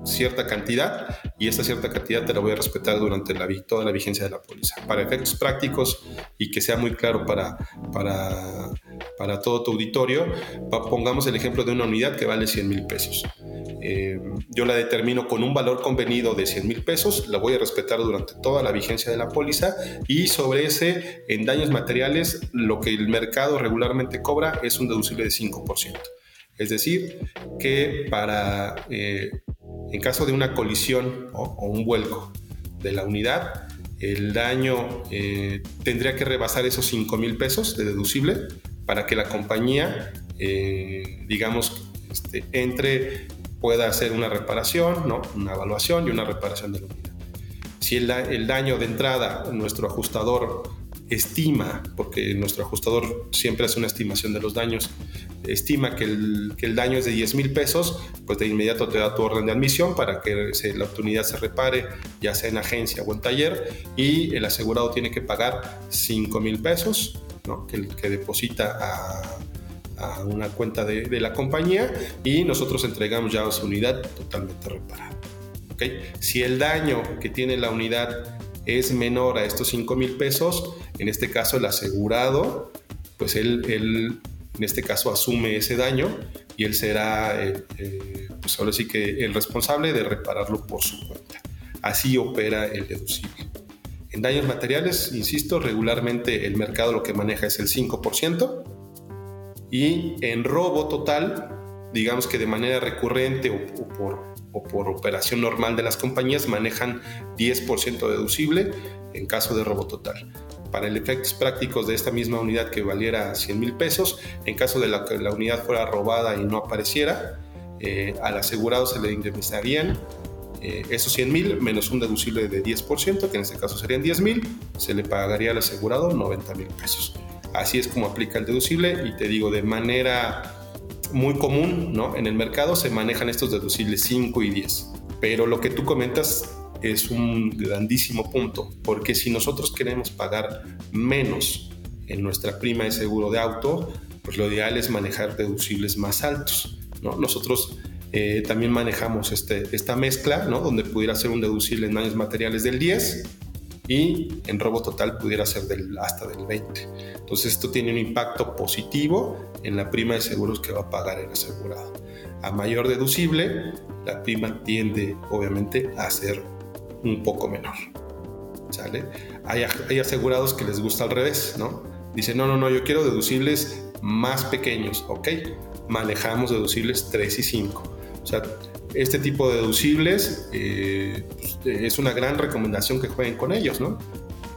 cierta cantidad y esa cierta cantidad te la voy a respetar durante toda la vigencia de la póliza. Para efectos prácticos y que sea muy claro para, para, para todo tu auditorio, pongamos el ejemplo de una unidad que vale 100 mil pesos. Eh, yo la determino con un valor convenido de 100 mil pesos, la voy a respetar durante toda la vigencia de la póliza y sobre ese, en daños materiales, lo que el mercado regularmente cobra es un deducible de 5%. Es decir, que para eh, en caso de una colisión o un vuelco de la unidad, el daño eh, tendría que rebasar esos 5 mil pesos de deducible para que la compañía, eh, digamos, este, entre, pueda hacer una reparación, ¿no? una evaluación y una reparación de la unidad. Si el, el daño de entrada, nuestro ajustador estima, porque nuestro ajustador siempre hace una estimación de los daños, estima que el, que el daño es de 10 mil pesos, pues de inmediato te da tu orden de admisión para que la unidad se repare, ya sea en agencia o en taller, y el asegurado tiene que pagar 5 mil pesos, ¿no? que, que deposita a, a una cuenta de, de, la compañía y nosotros entregamos ya su unidad totalmente reparada. ¿Okay? Si el daño que tiene la unidad es menor a estos 5 mil pesos, en este caso el asegurado, pues él, él, en este caso asume ese daño y él será, eh, eh, pues ahora sí que el responsable de repararlo por su cuenta. Así opera el deducible. En daños materiales, insisto, regularmente el mercado lo que maneja es el 5% y en robo total, digamos que de manera recurrente o por operación normal de las compañías manejan 10% deducible en caso de robo total. Para el efectos prácticos de esta misma unidad que valiera 100 mil pesos, en caso de que la unidad fuera robada y no apareciera, eh, al asegurado se le indemnizarían eh, esos 100 mil menos un deducible de 10%, que en este caso serían 10 mil, se le pagaría al asegurado 90 mil pesos. Así es como aplica el deducible y te digo, de manera muy común ¿no? en el mercado se manejan estos deducibles 5 y 10. Pero lo que tú comentas es un grandísimo punto, porque si nosotros queremos pagar menos en nuestra prima de seguro de auto, pues lo ideal es manejar deducibles más altos. ¿no? Nosotros eh, también manejamos este, esta mezcla, ¿no? donde pudiera ser un deducible en daños materiales del 10 y en robo total pudiera ser del, hasta del 20. Entonces esto tiene un impacto positivo en la prima de seguros que va a pagar el asegurado. A mayor deducible, la prima tiende obviamente a ser un poco menor. ¿Sale? Hay, asegurados que les gusta al revés, ¿no? Dicen, no, no, no, yo quiero deducibles más pequeños, ¿ok? manejamos deducibles 3 y 5. O sea, este tipo de deducibles eh, pues, es una gran recomendación que jueguen con ellos, ¿no?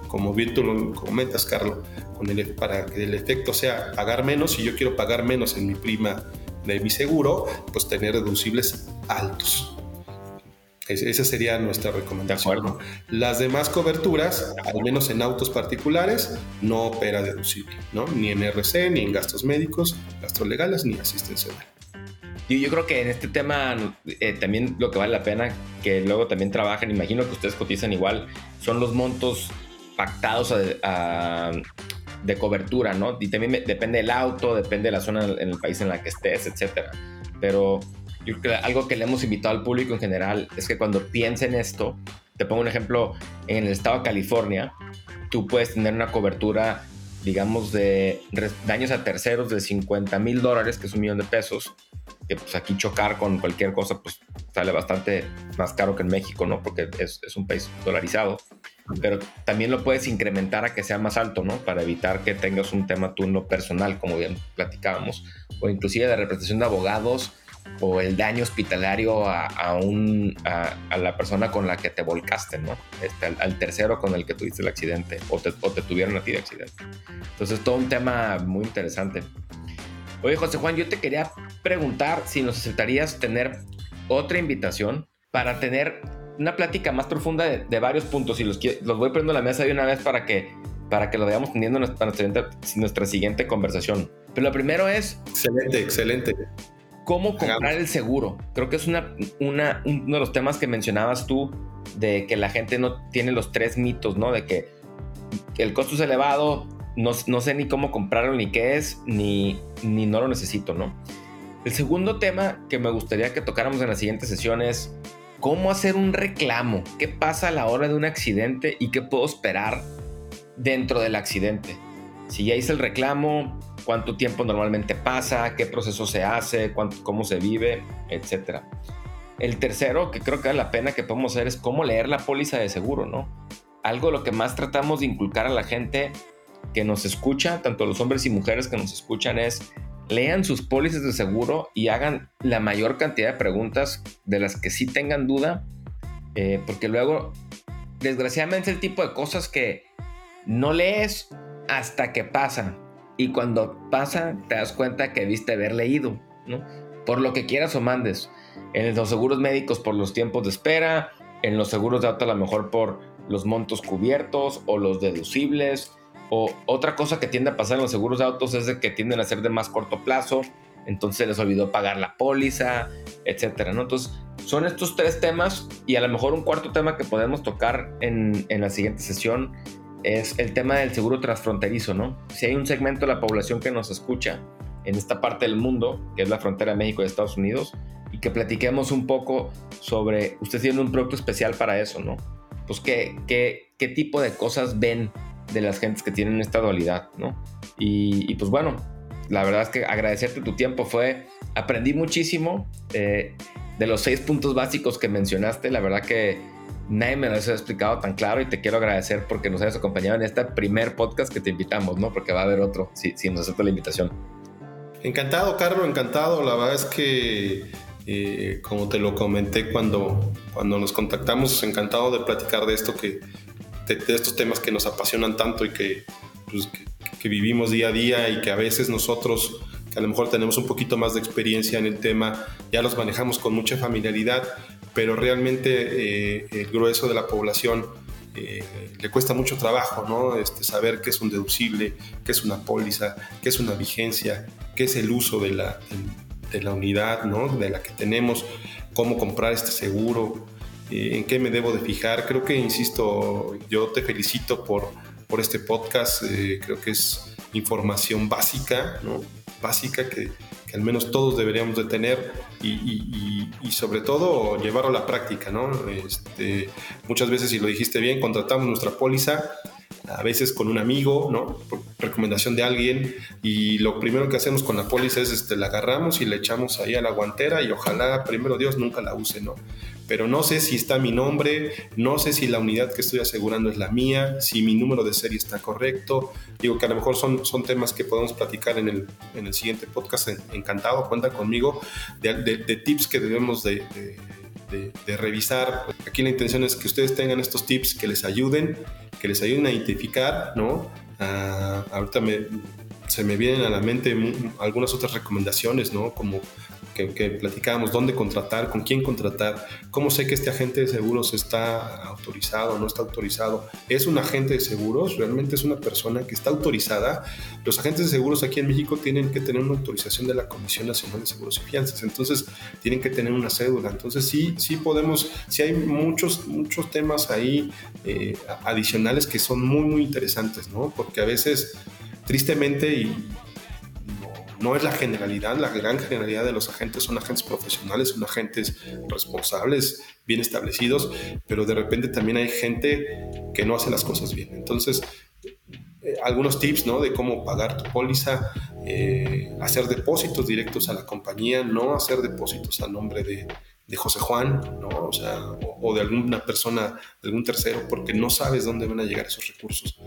Como bien tú lo comentas, Carlos, el, para que el efecto sea pagar menos, si yo quiero pagar menos en mi prima de mi seguro, pues tener deducibles altos. Esa sería nuestra recomendación. Las demás coberturas, al menos en autos particulares, no opera deducible, ¿no? Ni en RC, ni en gastos médicos, gastos legales, ni asistencia. Y yo creo que en este tema eh, también lo que vale la pena que luego también trabajen, imagino que ustedes cotizan igual, son los montos pactados de cobertura, ¿no? Y también depende del auto, depende de la zona en el país en la que estés, etcétera. Pero yo creo que algo que le hemos invitado al público en general es que cuando piensen esto, te pongo un ejemplo, en el estado de California, tú puedes tener una cobertura, digamos, de daños a terceros de 50 mil dólares, que es un millón de pesos, que pues aquí chocar con cualquier cosa pues sale bastante más caro que en México, ¿no? Porque es, es, un país dolarizado. Pero también lo puedes incrementar a que sea más alto, ¿no? Para evitar que tengas un tema turno personal, como bien platicábamos, o inclusive de representación de abogados o el daño hospitalario a, a, un, a, la persona con la que te volcaste, ¿no? Este, al, tercero con el que tuviste el accidente o te, o te tuvieron a ti de accidente. Entonces, todo un tema muy interesante. Oye, José Juan, yo te quería preguntar si nos aceptarías tener otra invitación para tener una plática más profunda de, varios puntos y los, los voy poniendo a la mesa de una vez para que, para que lo vayamos teniendo en nuestra, nuestra siguiente conversación. Pero lo primero es... Excelente, excelente. ¿Cómo comprar el seguro? Creo que es una, una, uno de los temas que mencionabas tú de que la gente no tiene los tres mitos, ¿no? De que el costo es elevado, no, sé ni cómo comprarlo, ni qué es, ni, ni no lo necesito, ¿no? El segundo tema que me gustaría que tocáramos en la siguiente sesión es cómo hacer un reclamo, qué pasa a la hora de un accidente y qué puedo esperar dentro del accidente. Si ya hice el reclamo, cuánto tiempo normalmente pasa, qué proceso se hace, cómo se vive, etc. El tercero, que creo que vale la pena que podemos hacer, es cómo leer la póliza de seguro, ¿no? Algo lo que más tratamos de inculcar a la gente que nos escucha, tanto los hombres y mujeres que nos escuchan, es lean sus pólizas de seguro y hagan la mayor cantidad de preguntas de las que sí tengan duda, eh, porque luego, desgraciadamente, el tipo de cosas que no lees hasta que pasan. Y cuando pasa, te das cuenta que debiste haber leído, ¿no? Por lo que quieras o mandes. En los seguros médicos por los tiempos de espera, en los seguros de auto a lo mejor por los montos cubiertos o los deducibles, o otra cosa que tiende a pasar en los seguros de autos es de que tienden a ser de más corto plazo, entonces les olvidó pagar la póliza, etcétera, ¿no? Entonces, son estos tres temas y a lo mejor un cuarto tema que podemos tocar en la siguiente sesión es el tema del seguro transfronterizo, ¿no? Si hay un segmento de la población que nos escucha en esta parte del mundo, que es la frontera México y Estados Unidos, y que platiquemos un poco sobre, usted tiene un producto especial para eso, ¿no? Pues qué, qué, qué tipo de cosas ven de las gentes que tienen esta dualidad, ¿no? Y, pues bueno, la verdad es que agradecerte tu tiempo fue, aprendí muchísimo eh, de los seis puntos básicos que mencionaste, la verdad que nadie me los ha explicado tan claro y te quiero agradecer porque nos hayas acompañado en este primer podcast que te invitamos, ¿no? Porque va a haber otro si, si nos acepta la invitación. Encantado, Carlos, encantado. La verdad es que, eh, como te lo comenté cuando, cuando nos contactamos, encantado de platicar de esto que, de, estos temas que nos apasionan tanto y pues, que, que, vivimos día a día y que a veces nosotros, que a lo mejor tenemos un poquito más de experiencia en el tema, ya los manejamos con mucha familiaridad, pero realmente eh, el grueso de la población eh, le cuesta mucho trabajo, ¿no? Este, saber qué es un deducible, qué es una póliza, qué es una vigencia, qué es el uso de la, de la unidad, ¿no? De la que tenemos, cómo comprar este seguro, eh, en qué me debo de fijar. Creo que, insisto, yo te felicito por, por este podcast. Eh, creo que es información básica, ¿no? Básica que, que al menos todos deberíamos de tener y, sobre todo llevarlo a la práctica, ¿no? Este, muchas veces, si lo dijiste bien, contratamos nuestra póliza a veces con un amigo, ¿no? Por recomendación de alguien, y lo primero que hacemos con la póliza es este, la agarramos y la echamos ahí a la guantera y ojalá, primero Dios, nunca la use, ¿no? Pero no sé si está mi nombre, no sé si la unidad que estoy asegurando es la mía, si mi número de serie está correcto. Digo que a lo mejor son, son temas que podemos platicar en el, en el siguiente podcast. Encantado, cuenta conmigo de, de, tips que debemos de, de, revisar. Aquí la intención es que ustedes tengan estos tips que les ayuden, que les ayuden a identificar, ¿no? Ah, ahorita me, se me vienen a la mente algunas otras recomendaciones, ¿no? Como que, platicábamos, dónde contratar, con quién contratar, cómo sé que este agente de seguros está autorizado o no está autorizado. ¿Es un agente de seguros? ¿Realmente es una persona que está autorizada? Los agentes de seguros aquí en México tienen que tener una autorización de la Comisión Nacional de Seguros y Fianzas, entonces tienen que tener una cédula. Entonces sí, sí podemos, sí hay muchos, muchos temas ahí eh, adicionales que son muy, muy interesantes, ¿no? Porque a veces, tristemente, y no es la generalidad, la gran generalidad de los agentes son agentes profesionales, son agentes responsables, bien establecidos, pero de repente también hay gente que no hace las cosas bien. Entonces, eh, algunos tips ¿no? de cómo pagar tu póliza, eh, hacer depósitos directos a la compañía, no hacer depósitos a nombre de, José Juan, ¿no? O sea, o, de alguna persona, algún tercero, porque no sabes dónde van a llegar esos recursos.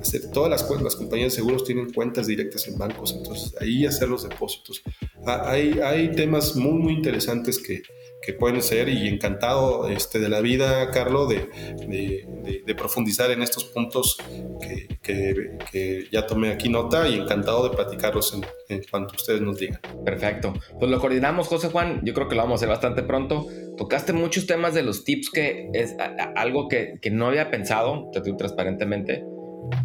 Hacer, todas las, las compañías de seguros tienen cuentas directas en bancos, entonces ahí hacer los depósitos. Ah, hay, hay temas muy, muy interesantes que, que pueden ser y encantado este, de la vida, Carlos, de, de, profundizar en estos puntos que, que, ya tomé aquí nota y encantado de platicarlos en, en, cuanto ustedes nos digan. Perfecto. Pues lo coordinamos, José Juan. Yo creo que lo vamos a hacer bastante pronto. Tocaste muchos temas de los tips que es algo que, no había pensado, te digo transparentemente,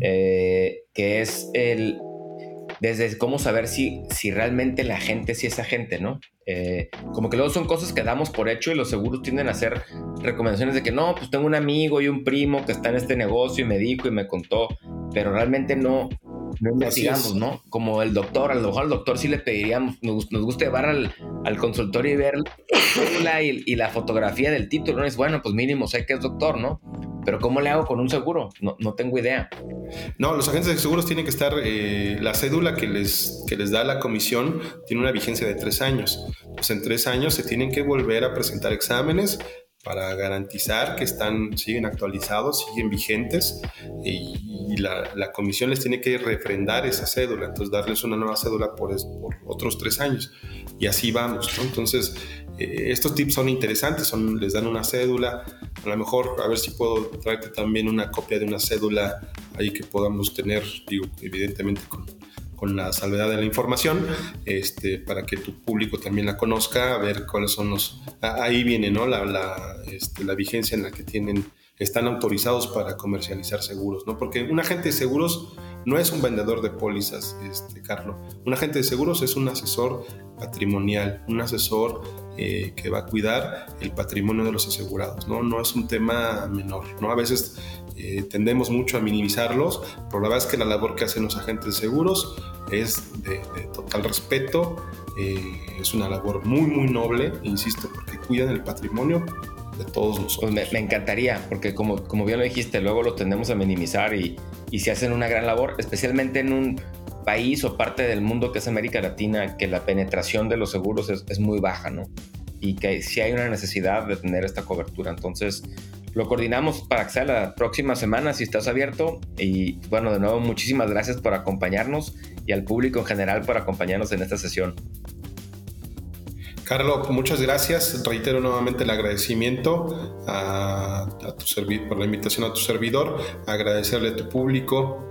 eh, que es el desde cómo saber si, si realmente la gente sí es agente, ¿no? Eh, como que luego son cosas que damos por hecho y los seguros tienden a hacer recomendaciones de que no, pues tengo un amigo y un primo que está en este negocio y me dijo y me contó, pero realmente no, no investigamos, ¿no? Como el doctor, a lo mejor al doctor sí le pediríamos, nos, nos gusta llevar al, al, consultorio y ver la, y, y, la fotografía del título, ¿no? Es bueno, pues mínimo sé que es doctor, ¿no? Pero ¿cómo le hago con un seguro? No, no tengo idea. No, los agentes de seguros tienen que estar, eh, la cédula que les, que les da la comisión tiene una vigencia de tres años. Pues en tres años se tienen que volver a presentar exámenes para garantizar que están, siguen actualizados, siguen vigentes y, la, la, comisión les tiene que refrendar esa cédula, entonces darles una nueva cédula por, por otros tres años y así vamos. ¿no? Entonces, eh, estos tips son interesantes, son, les dan una cédula, a lo mejor a ver si puedo traerte también una copia de una cédula ahí que podamos tener, digo, evidentemente con, con la salvedad de la información, este, para que tu público también la conozca, a ver cuáles son los... Ahí viene, ¿no? La, la, este, la vigencia en la que tienen, están autorizados para comercializar seguros, ¿no? Porque un agente de seguros no es un vendedor de pólizas, este, Carlos. Un agente de seguros es un asesor patrimonial, un asesor eh, que va a cuidar el patrimonio de los asegurados, ¿no? No es un tema menor, ¿no? A veces eh, tendemos mucho a minimizarlos, pero la verdad es que la labor que hacen los agentes de seguros es de, total respeto, eh, es una labor muy, muy noble, insisto, porque cuidan el patrimonio de todos nosotros. Pues me, encantaría, porque como, como bien lo dijiste, luego lo tendemos a minimizar y, y se hacen una gran labor, especialmente en un país o parte del mundo que es América Latina, que la penetración de los seguros es, muy baja, ¿no? Y que sí hay una necesidad de tener esta cobertura. Entonces, lo coordinamos para que sea la próxima semana si estás abierto. Y bueno, de nuevo, muchísimas gracias por acompañarnos y al público en general por acompañarnos en esta sesión. Carlos, muchas gracias. Reitero nuevamente el agradecimiento a, tu por la invitación a tu servidor, agradecerle a tu público.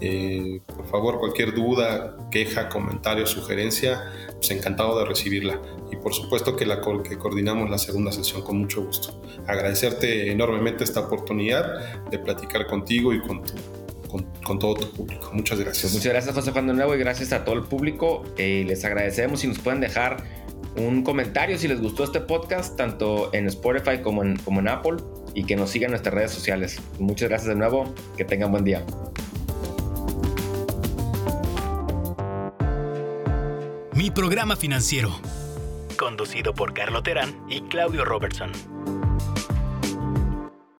Eh, por favor, cualquier duda, queja, comentario, sugerencia, pues encantado de recibirla. Y por supuesto que, la, que coordinamos la segunda sesión con mucho gusto. Agradecerte enormemente esta oportunidad de platicar contigo y con con, todo tu público. Muchas gracias. Pues muchas gracias, José Juan de nuevo, y gracias a todo el público. Eh, les agradecemos si nos pueden dejar un comentario si les gustó este podcast, tanto en Spotify como en, Apple, y que nos sigan nuestras redes sociales. Muchas gracias de nuevo, que tengan buen día. Mi programa financiero, conducido por Carlo Terán y Claudio Robertson.